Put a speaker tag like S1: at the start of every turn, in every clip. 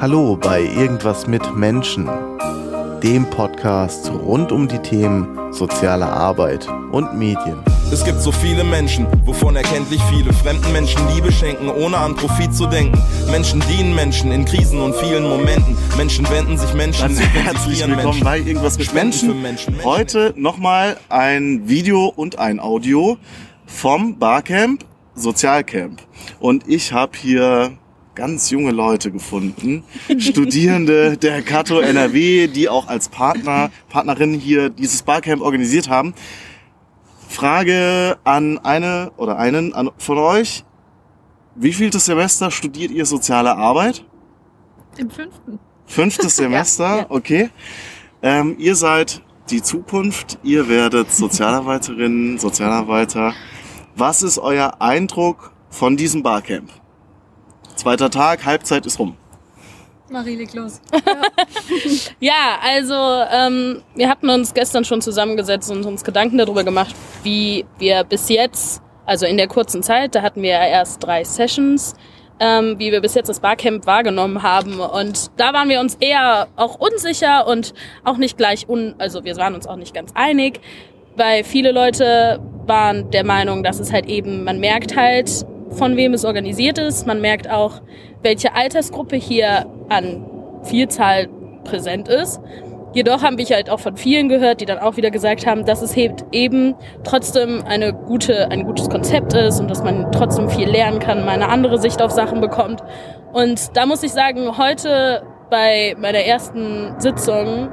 S1: Hallo bei Irgendwas mit Menschen, dem Podcast rund um die Themen soziale Arbeit und Medien.
S2: Es gibt so viele Menschen, wovon erkenntlich viele fremden Menschen Liebe schenken, ohne an Profit zu denken. Menschen dienen Menschen in Krisen und vielen Momenten. Menschen wenden sich Menschen.
S1: Also herzlich willkommen Menschen. bei Irgendwas mit Menschen. Menschen. Menschen. Heute nochmal ein Video und ein Audio vom Barcamp Sozialcamp. Und ich habe hier ganz junge Leute gefunden, Studierende der Kato NRW, die auch als Partner, Partnerin hier dieses Barcamp organisiert haben. Frage an eine oder einen an, von euch. Wie viel Semester studiert ihr soziale Arbeit?
S3: Im fünften.
S1: Fünftes Semester, ja, ja. okay. Ähm, ihr seid die Zukunft, ihr werdet Sozialarbeiterinnen, Sozialarbeiter. Was ist euer Eindruck von diesem Barcamp? Zweiter Tag, Halbzeit ist rum.
S3: Marie, leg los.
S4: Ja, ja also ähm, wir hatten uns gestern schon zusammengesetzt und uns Gedanken darüber gemacht, wie wir bis jetzt, also in der kurzen Zeit, da hatten wir ja erst drei Sessions, ähm, wie wir bis jetzt das Barcamp wahrgenommen haben. Und da waren wir uns eher auch unsicher und auch nicht gleich un, also wir waren uns auch nicht ganz einig, weil viele Leute waren der Meinung, dass es halt eben, man merkt halt, von wem es organisiert ist. Man merkt auch, welche Altersgruppe hier an Vielzahl präsent ist. Jedoch haben wir halt auch von vielen gehört, die dann auch wieder gesagt haben, dass es eben trotzdem eine gute, ein gutes Konzept ist und dass man trotzdem viel lernen kann, mal eine andere Sicht auf Sachen bekommt. Und da muss ich sagen, heute bei meiner ersten Sitzung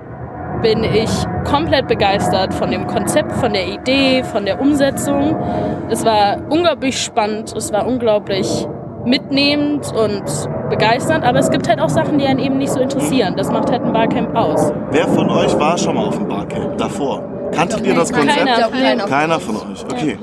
S4: bin ich komplett begeistert von dem Konzept, von der Idee, von der Umsetzung. Es war unglaublich spannend, es war unglaublich mitnehmend und begeisternd, aber es gibt halt auch Sachen, die einen eben nicht so interessieren. Das macht halt ein Barcamp aus.
S1: Wer von euch war schon mal auf dem Barcamp davor? Kanntet ihr das Konzept?
S4: Keiner, keiner,
S1: keiner von euch. Okay.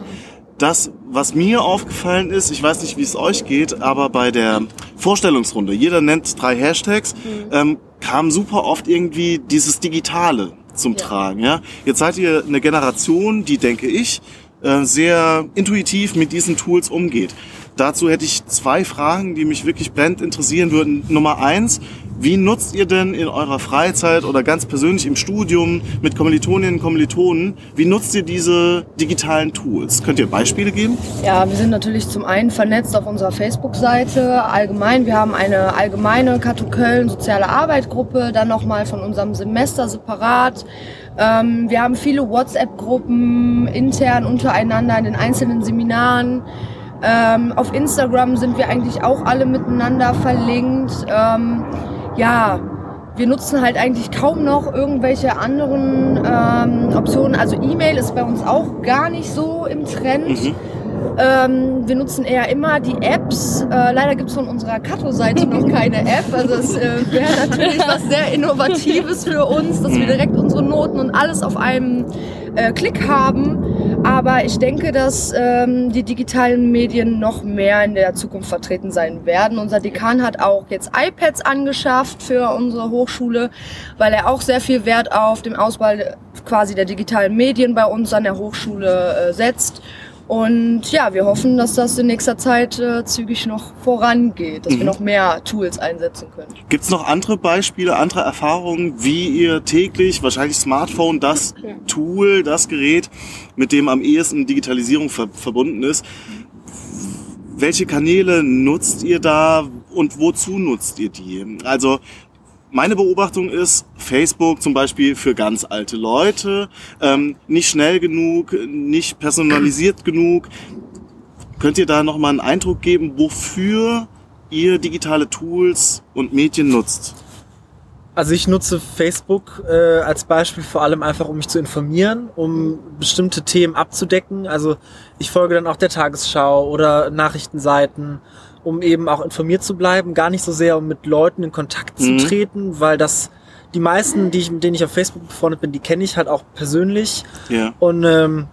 S1: Das, was mir aufgefallen ist, ich weiß nicht, wie es euch geht, aber bei der Vorstellungsrunde, jeder nennt drei Hashtags, mhm. ähm, kam super oft irgendwie dieses Digitale zum ja. Tragen. Ja? Jetzt seid ihr eine Generation, die, denke ich, äh, sehr intuitiv mit diesen Tools umgeht. Dazu hätte ich zwei Fragen, die mich wirklich brennend interessieren würden. Nummer eins, wie nutzt ihr denn in eurer Freizeit oder ganz persönlich im Studium mit Kommilitoninnen und Kommilitonen, wie nutzt ihr diese digitalen Tools? Könnt ihr Beispiele geben?
S5: Ja, wir sind natürlich zum einen vernetzt auf unserer Facebook-Seite allgemein. Wir haben eine allgemeine Kato Köln soziale Arbeitgruppe, dann nochmal von unserem Semester separat. Ähm, wir haben viele WhatsApp-Gruppen intern untereinander in den einzelnen Seminaren. Ähm, auf Instagram sind wir eigentlich auch alle miteinander verlinkt. Ja, wir nutzen halt eigentlich kaum noch irgendwelche anderen ähm, Optionen. Also E-Mail ist bei uns auch gar nicht so im Trend. Mhm. Ähm, wir nutzen eher immer die Apps. Äh, leider gibt es von unserer Kato-Seite noch keine App. Also es äh, wäre natürlich was sehr Innovatives für uns, dass wir direkt unsere Noten und alles auf einem äh, Klick haben. Aber ich denke, dass ähm, die digitalen Medien noch mehr in der Zukunft vertreten sein werden. Unser Dekan hat auch jetzt iPads angeschafft für unsere Hochschule, weil er auch sehr viel Wert auf den Ausbau quasi der digitalen Medien bei uns an der Hochschule äh, setzt. Und ja, wir hoffen, dass das in nächster Zeit äh, zügig noch vorangeht, dass mhm. wir noch mehr Tools einsetzen können.
S1: Gibt es noch andere Beispiele, andere Erfahrungen, wie ihr täglich, wahrscheinlich Smartphone, das ja. Tool, das Gerät, mit dem am ehesten Digitalisierung ver verbunden ist, welche Kanäle nutzt ihr da und wozu nutzt ihr die? Also meine Beobachtung ist, Facebook zum Beispiel für ganz alte Leute, ähm, nicht schnell genug, nicht personalisiert genug. Könnt ihr da nochmal einen Eindruck geben, wofür ihr digitale Tools und Medien nutzt?
S6: Also ich nutze Facebook äh, als Beispiel vor allem einfach, um mich zu informieren, um bestimmte Themen abzudecken. Also ich folge dann auch der Tagesschau oder Nachrichtenseiten um eben auch informiert zu bleiben, gar nicht so sehr, um mit Leuten in Kontakt mhm. zu treten, weil das die meisten, die ich, mit denen ich auf Facebook befreundet bin, die kenne ich halt auch persönlich. Ja. Und ähm,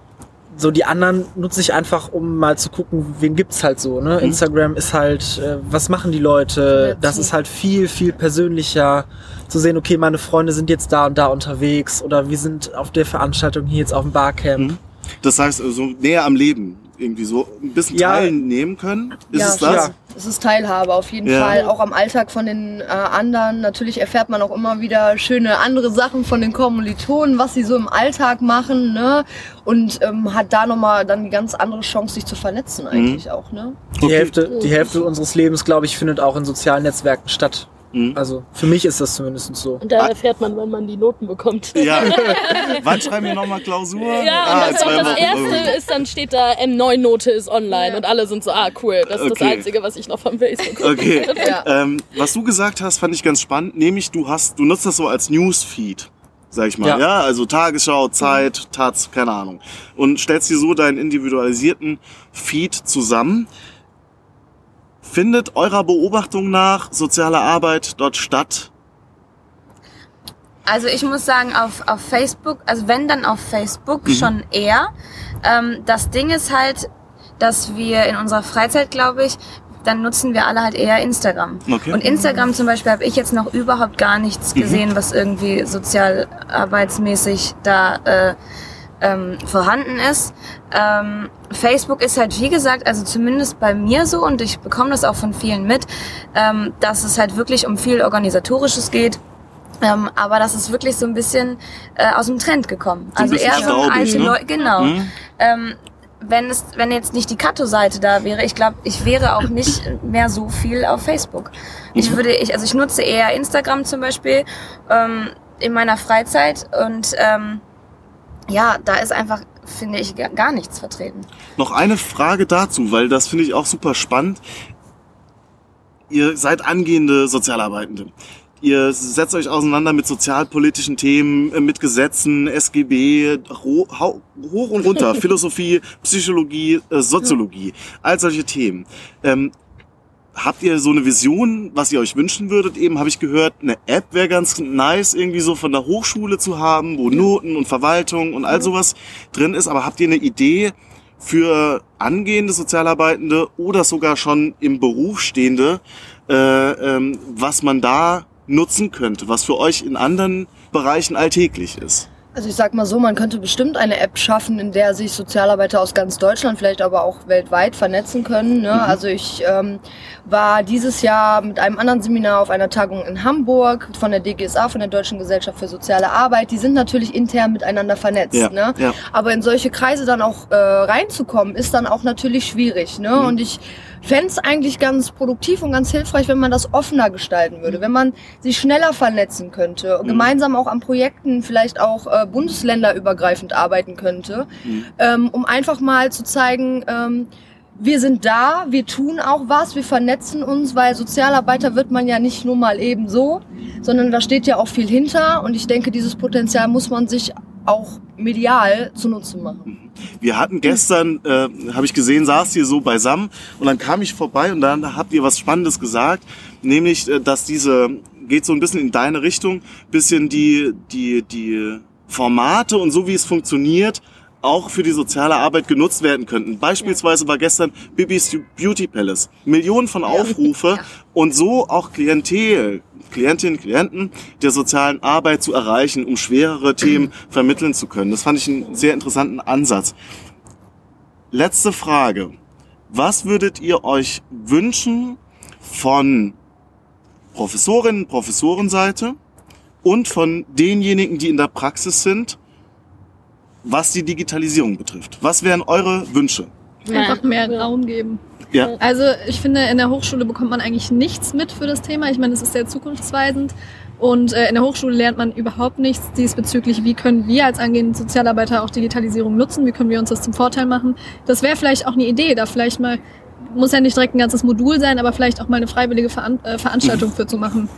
S6: so die anderen nutze ich einfach, um mal zu gucken, wen gibt's halt so. Ne? Mhm. Instagram ist halt, äh, was machen die Leute? Das ist halt viel, viel persönlicher zu sehen, okay, meine Freunde sind jetzt da und da unterwegs oder wir sind auf der Veranstaltung hier jetzt auf dem Barcamp. Mhm.
S1: Das heißt, so also näher am Leben irgendwie so ein bisschen
S6: Ja.
S1: teilnehmen können? Ist
S5: ja,
S1: es das?
S6: Ja.
S5: Es ist Teilhabe auf jeden
S1: Ja.
S5: Fall, auch am Alltag von den äh, anderen. Natürlich erfährt man auch immer wieder schöne andere Sachen von den Kommilitonen, was sie so im Alltag machen, ne? Und ähm, hat da nochmal dann die ganz andere Chance, sich zu vernetzen eigentlich auch, ne?
S6: Die,
S1: Okay.
S6: Hälfte, die Hälfte unseres Lebens, glaube ich, findet auch in sozialen Netzwerken statt.
S1: Mhm.
S6: Also für mich ist das zumindest so.
S4: Und da erfährt man, wann man die Noten bekommt.
S1: Ja. Wann schreiben wir nochmal Klausur?
S4: Ja,
S1: Ah,
S4: und das,
S1: zwei
S4: auch das erste ist, dann steht da M9-Note ist online
S5: Ja.
S4: und alle sind so, ah cool, das ist
S1: Okay.
S4: das Einzige, was ich noch vom Facebook habe.
S1: Okay.
S5: Ja.
S1: Ähm, was du gesagt hast, fand ich ganz spannend, nämlich du hast, du nutzt das so als Newsfeed, sag ich mal, ja,
S6: Ja.
S1: also Tagesschau, Zeit, Taz, keine Ahnung, und stellst dir so deinen individualisierten Feed zusammen. Findet eurer Beobachtung nach soziale Arbeit dort statt?
S7: Also ich muss sagen, auf, auf Facebook, also wenn dann auf Facebook
S1: Mhm.
S7: schon eher. Ähm, das Ding ist halt, dass wir in unserer Freizeit, glaube ich, dann nutzen wir alle halt eher Instagram.
S1: Okay.
S7: Und Instagram zum Beispiel habe ich jetzt noch überhaupt gar nichts
S1: Mhm.
S7: gesehen, was irgendwie sozialarbeitsmäßig da äh, ähm, vorhanden ist. Ähm, Facebook ist halt, wie gesagt, also zumindest bei mir so und ich bekomme das auch von vielen mit, ähm, dass es halt wirklich um viel Organisatorisches geht. Ähm, aber das ist wirklich so ein bisschen äh, aus dem Trend gekommen.
S1: So
S7: also eher so alte
S1: ne?
S7: Leute, genau.
S1: Mhm.
S7: Ähm, wenn es, wenn jetzt nicht die Kato-Seite da wäre, ich glaube, ich wäre auch nicht mehr so viel auf Facebook. Ich würde, ich, also ich nutze eher Instagram zum Beispiel ähm, in meiner Freizeit und ähm, ja, da ist einfach, finde ich, ga- gar nichts vertreten.
S1: Noch eine Frage dazu, weil das finde ich auch super spannend. Ihr seid angehende Sozialarbeitende. Ihr setzt euch auseinander mit sozialpolitischen Themen, äh, mit Gesetzen, SGB, hoch und runter, Philosophie, Psychologie, äh, Soziologie, all solche Themen. Habt ihr so eine Vision, was ihr euch wünschen würdet? Eben habe ich gehört, eine App wäre ganz nice, irgendwie so von der Hochschule zu haben, wo Noten und Verwaltung und all sowas drin ist. Aber habt ihr eine Idee für angehende Sozialarbeitende oder sogar schon im Beruf stehende, äh, ähm, was man da nutzen könnte, was für euch in anderen Bereichen alltäglich ist?
S5: Also ich sag mal so, man könnte bestimmt eine App schaffen, in der sich Sozialarbeiter aus ganz Deutschland, vielleicht aber auch weltweit vernetzen können. Ne? Also ich ähm, war dieses Jahr mit einem anderen Seminar auf einer Tagung in Hamburg von der DGSA, von der Deutschen Gesellschaft für soziale Arbeit. Die sind natürlich intern miteinander vernetzt.
S1: Ja,
S5: ne?
S1: ja.
S5: Aber in solche Kreise dann auch äh, reinzukommen, ist dann auch natürlich schwierig. Ne?
S1: Mhm.
S5: Und ich fände es eigentlich ganz produktiv und ganz hilfreich, wenn man das offener gestalten würde, wenn man sich schneller vernetzen könnte,
S1: Mhm.
S5: gemeinsam auch an Projekten vielleicht auch äh, bundesländerübergreifend arbeiten könnte,
S1: Mhm.
S5: ähm, um einfach mal zu zeigen, ähm, wir sind da, wir tun auch was, wir vernetzen uns, weil Sozialarbeiter wird man ja nicht nur mal eben so, sondern da steht ja auch viel hinter und ich denke, dieses Potenzial muss man sich auch medial zunutze machen.
S1: Wir hatten gestern, äh, habe ich gesehen, saßt ihr so beisammen und dann kam ich vorbei und dann habt ihr was Spannendes gesagt, nämlich, äh, dass diese, geht so ein bisschen in deine Richtung, bisschen die, die, die Formate und so wie es funktioniert, auch für die soziale Arbeit genutzt werden könnten. Beispielsweise war gestern Bibis Beauty Palace. Millionen von Aufrufe und so auch Klientel, Klientinnen, Klienten der sozialen Arbeit zu erreichen, um schwerere Themen vermitteln zu können. Das fand ich einen sehr interessanten Ansatz. Letzte Frage. Was würdet ihr euch wünschen von Professorinnen, Professorenseite und von denjenigen, die in der Praxis sind, was die Digitalisierung betrifft? Was wären eure Wünsche?
S3: Einfach mehr Raum geben.
S1: Ja.
S3: Also ich finde, in der Hochschule bekommt man eigentlich nichts mit für das Thema. Ich meine, es ist sehr zukunftsweisend. Und äh, in der Hochschule lernt man überhaupt nichts diesbezüglich, wie können wir als angehende Sozialarbeiter auch Digitalisierung nutzen, wie können wir uns das zum Vorteil machen. Das wäre vielleicht auch eine Idee, da vielleicht mal, muss ja nicht direkt ein ganzes Modul sein, aber vielleicht auch mal eine freiwillige Veran äh, Veranstaltung für zu machen,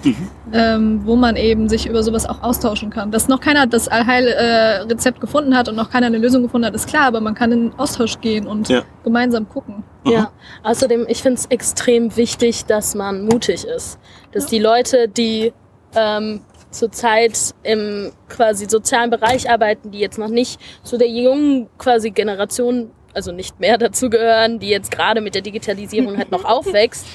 S3: ähm, wo man eben sich über sowas auch austauschen kann. Dass noch keiner das Allheilrezept äh, Rezept gefunden hat und noch keiner eine Lösung gefunden hat, ist klar, aber man kann in den Austausch gehen und
S1: Ja.
S3: gemeinsam gucken.
S4: Ja, außerdem, ich finde es extrem wichtig, dass man mutig ist. Dass die Leute, die ähm, zurzeit im quasi sozialen Bereich arbeiten, die jetzt noch nicht zu der jungen quasi Generation, also nicht mehr dazu gehören, die jetzt gerade mit der Digitalisierung halt noch aufwächst,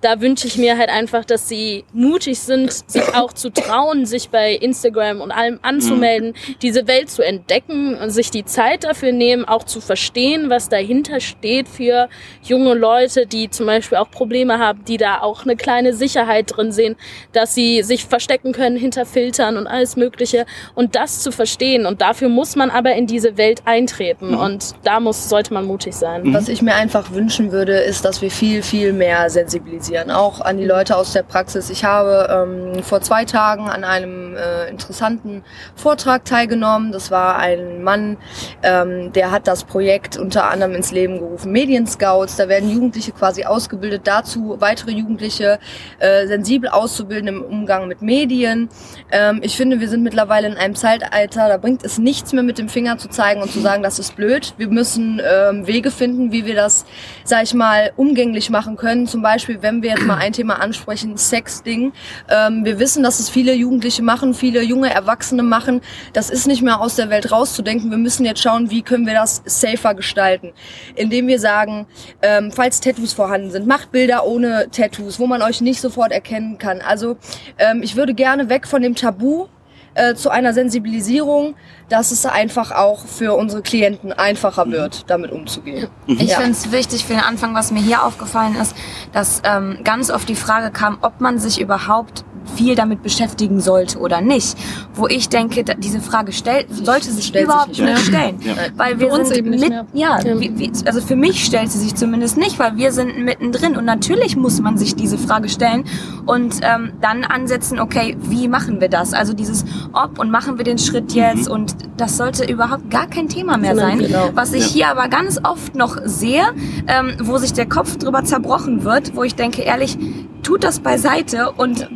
S4: da wünsche ich mir halt einfach, dass sie mutig sind, sich auch zu trauen, sich bei Instagram und allem anzumelden, diese Welt zu entdecken und sich die Zeit dafür nehmen, auch zu verstehen, was dahinter steht für junge Leute, die zum Beispiel auch Probleme haben, die da auch eine kleine Sicherheit drin sehen, dass sie sich verstecken können hinter Filtern und alles Mögliche und das zu verstehen. Und dafür muss man aber in diese Welt eintreten und da muss, sollte man mutig sein.
S5: Was ich mir einfach wünschen würde, ist, dass wir viel, viel mehr sensibilisieren, auch an die Leute aus der Praxis. Ich habe ähm, vor zwei Tagen an einem äh, interessanten Vortrag teilgenommen. Das war ein Mann, ähm, der hat das Projekt unter anderem ins Leben gerufen, Medienscouts. Da werden Jugendliche quasi ausgebildet dazu, weitere Jugendliche äh, sensibel auszubilden im Umgang mit Medien. Ähm, ich finde, wir sind mittlerweile in einem Zeitalter, da bringt es nichts mehr mit dem Finger zu zeigen und zu sagen, das ist blöd. Wir müssen ähm, Wege finden, wie wir das, sag ich mal, umgänglich machen können. Zum Beispiel, wenn wir jetzt mal ein Thema ansprechen, Sexting. Ähm, wir wissen, dass es viele Jugendliche machen, viele junge Erwachsene machen. Das ist nicht mehr aus der Welt rauszudenken. Wir müssen jetzt schauen, wie können wir das safer gestalten. Indem wir sagen, ähm, falls Tattoos vorhanden sind, macht Bilder ohne Tattoos, wo man euch nicht sofort erkennen kann. Also ähm, ich würde gerne weg von dem Tabu äh, zu einer Sensibilisierung, dass es einfach auch für unsere Klienten einfacher wird, damit umzugehen.
S7: Ich
S5: Ja.
S7: finde es wichtig für den Anfang, was mir hier aufgefallen ist, dass ähm, ganz oft die Frage kam, ob man sich überhaupt viel damit beschäftigen sollte oder nicht. Wo ich denke, diese Frage stellt, sollte sich
S5: Stellt sich
S7: überhaupt
S5: nicht
S7: nicht,
S1: mehr.
S7: stellen.
S1: Ja.
S7: Weil wir
S3: Für uns
S7: sind
S3: eben nicht
S7: mit,
S3: mehr.
S7: ja,
S4: Ja.
S7: Wie, also für mich stellt sie sich zumindest nicht, weil wir sind mittendrin und natürlich muss man sich diese Frage stellen und ähm, dann ansetzen, okay, wie machen wir das? Also dieses ob und machen wir den Schritt jetzt und das sollte überhaupt gar kein Thema mehr
S4: Genau,
S7: sein.
S4: genau.
S7: Was ich hier aber ganz oft noch sehe, ähm, wo sich der Kopf drüber zerbrochen wird, wo ich denke, ehrlich, tut das beiseite und.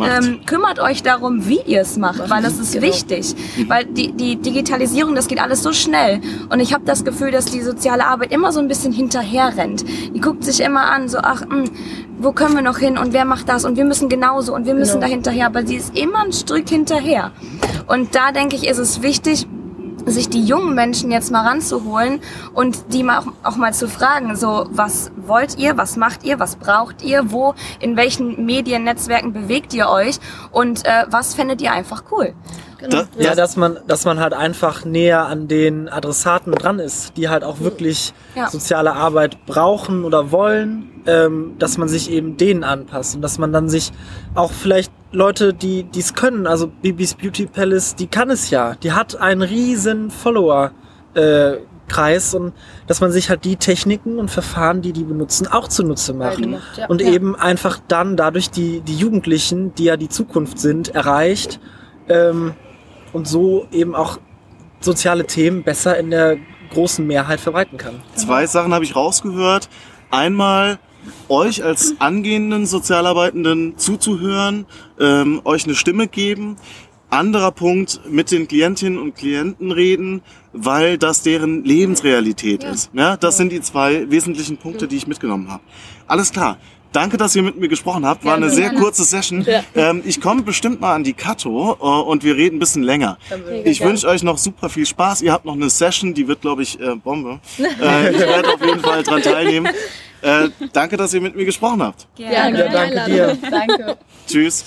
S7: Ähm, kümmert euch darum, wie ihr es macht, weil das ist
S5: Genau.
S7: wichtig. Weil die, die Digitalisierung, das geht alles so schnell. Und ich habe das Gefühl, dass die soziale Arbeit immer so ein bisschen hinterher rennt. Die guckt sich immer an, so, ach, mh, wo können wir noch hin und wer macht das und wir müssen genauso und wir müssen
S5: Genau.
S7: da hinterher, aber sie ist immer ein Stück hinterher. Und da denke ich, ist es wichtig, sich die jungen Menschen jetzt mal ranzuholen und die mal auch, auch mal zu fragen, so was wollt ihr, was macht ihr, was braucht ihr, wo, in welchen Mediennetzwerken bewegt ihr euch und äh, was fändet ihr einfach cool.
S1: Da,
S6: Ja, dass man, dass man halt einfach näher an den Adressaten dran ist, die halt auch wirklich
S7: Ja.
S6: soziale Arbeit brauchen oder wollen, ähm, dass man sich eben denen anpasst und dass man dann sich auch vielleicht Leute, die es können, also Bibis Beauty Palace, die kann es ja, die hat einen riesen Follower. Äh, Kreis und dass man sich halt die Techniken und Verfahren, die die benutzen, auch zunutze macht.
S5: macht, ja.
S6: Und
S7: Ja.
S6: eben einfach dann dadurch die, die Jugendlichen, die ja die Zukunft sind, erreicht ähm, und so eben auch soziale Themen besser in der großen Mehrheit verbreiten kann.
S1: Zwei Sachen habe ich rausgehört. Einmal euch als angehenden Sozialarbeitenden zuzuhören, ähm, euch eine Stimme geben. Anderer Punkt, mit den Klientinnen und Klienten reden, weil das deren Lebensrealität ist. Ja, das sind die zwei wesentlichen Punkte, die ich mitgenommen habe. Alles klar. Danke, dass ihr mit mir gesprochen habt. War eine sehr kurze Session.
S4: Ja.
S1: Ähm, ich komme bestimmt mal an die Kato äh, und wir reden ein bisschen länger. Ich wünsche euch noch super viel Spaß. Ihr habt noch eine Session, die wird, glaube ich, äh, Bombe. Äh, ich werde auf jeden Fall dran teilnehmen. Äh, danke, dass ihr mit mir gesprochen habt.
S3: Ja,
S6: Ja, danke dir.
S5: Danke.
S1: Tschüss.